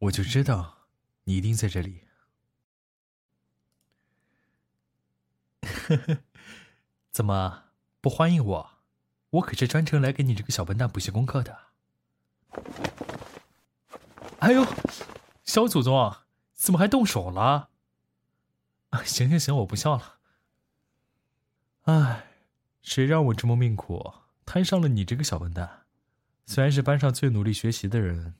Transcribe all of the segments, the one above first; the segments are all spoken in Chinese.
我就知道你一定在这里。怎么不欢迎我？我可是专程来给你这个小笨蛋补习功课的。哎呦，小祖宗，怎么还动手了？啊，行行行，我不笑了。哎，谁让我这么命苦，摊上了你这个小笨蛋？虽然是班上最努力学习的人。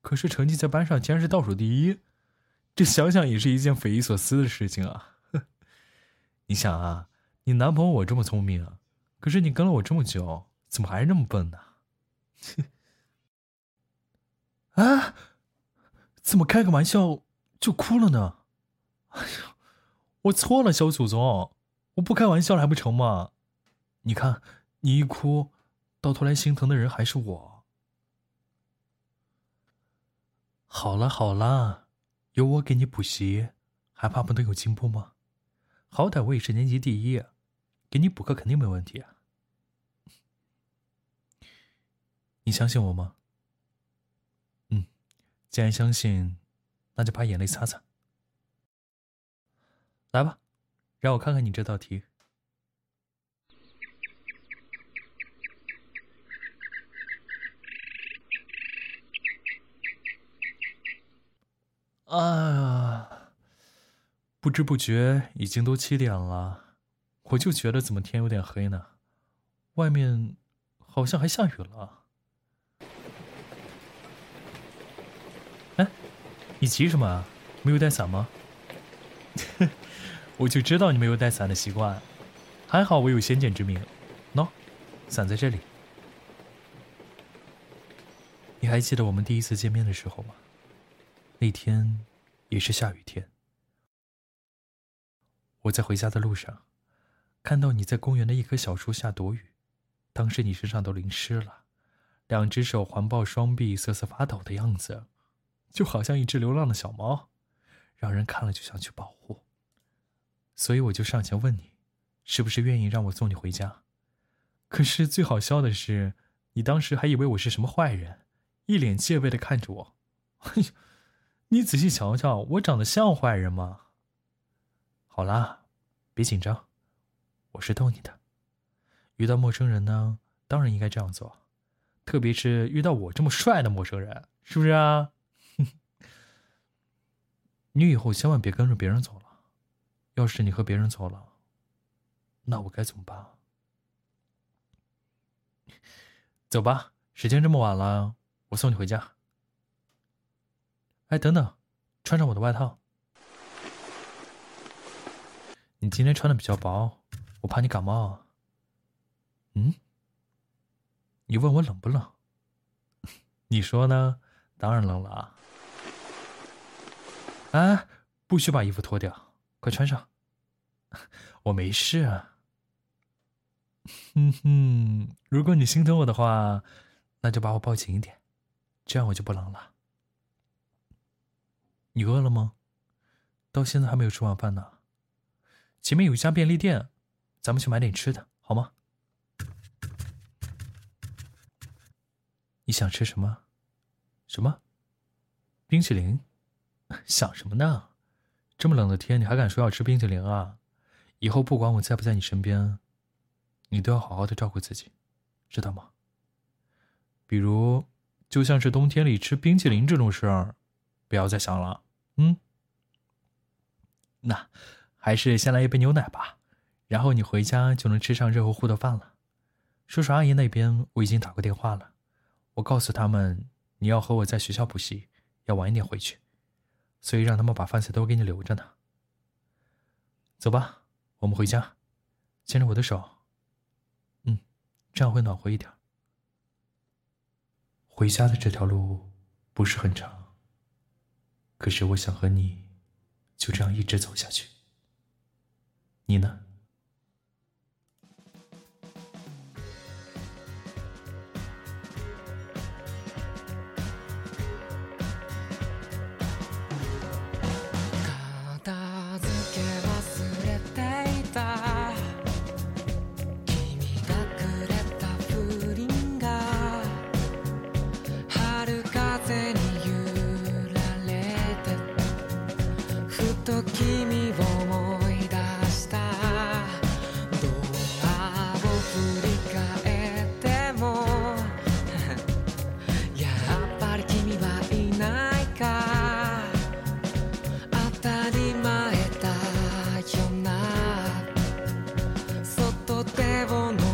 可是成绩在班上竟然是倒数第一，这想想也是一件匪夷所思的事情啊！你想啊，你男朋友我这么聪明，可是你跟了我这么久，怎么还是那么笨呢？啊！怎么开个玩笑就哭了呢？哎呀，我错了，小祖宗，我不开玩笑了还不成吗？你看，你一哭，到头来心疼的人还是我。好了好了，有我给你补习，还怕不能有进步吗？好歹我也是年级第一，给你补课肯定没问题啊。你相信我吗？嗯，既然相信，那就把眼泪擦擦。来吧，让我看看你这道题。哎呀，不知不觉已经都七点了，我就觉得怎么天有点黑呢？外面好像还下雨了。哎，你急什么？没有带伞吗？我就知道你没有带伞的习惯，还好我有先见之明。喏，伞在这里。你还记得我们第一次见面的时候吗？那天也是下雨天，我在回家的路上，看到你在公园的一棵小树下躲雨，当时你身上都淋湿了，两只手环抱双臂，瑟瑟发抖的样子，就好像一只流浪的小猫，让人看了就想去保护。所以我就上前问你，是不是愿意让我送你回家？可是最好笑的是，你当时还以为我是什么坏人，一脸戒备的看着我，哎呀！你仔细瞧瞧，我长得像坏人吗？好啦，别紧张，我是逗你的。遇到陌生人呢，当然应该这样做，特别是遇到我这么帅的陌生人，是不是啊？你以后千万别跟着别人走了，要是你和别人走了，那我该怎么办？走吧，时间这么晚了，我送你回家。哎，等等，穿上我的外套。你今天穿的比较薄，我怕你感冒。嗯？你问我冷不冷？你说呢？当然冷了啊！哎，不许把衣服脱掉，快穿上。我没事啊。哼哼，如果你心疼我的话，那就把我抱紧一点，这样我就不冷了。你饿了吗？到现在还没有吃晚饭呢。前面有一家便利店，咱们去买点吃的，好吗？你想吃什么？什么？冰淇淋？想什么呢？这么冷的天，你还敢说要吃冰淇淋啊？以后不管我在不在你身边，你都要好好的照顾自己，知道吗？比如，就像是冬天里吃冰淇淋这种事儿。不要再想了，嗯，那还是先来一杯牛奶吧，然后你回家就能吃上热乎乎的饭了。叔叔阿姨那边我已经打过电话了，我告诉他们你要和我在学校补习，要晚一点回去，所以让他们把饭菜都给你留着呢。走吧，我们回家，牵着我的手，嗯，这样会暖和一点。回家的这条路不是很长。可是我想和你就这样一直走下去，你呢？と君を思い出した。ドアを振り返っても やっぱり君はいないか。当たり前だよな。そっと手を伸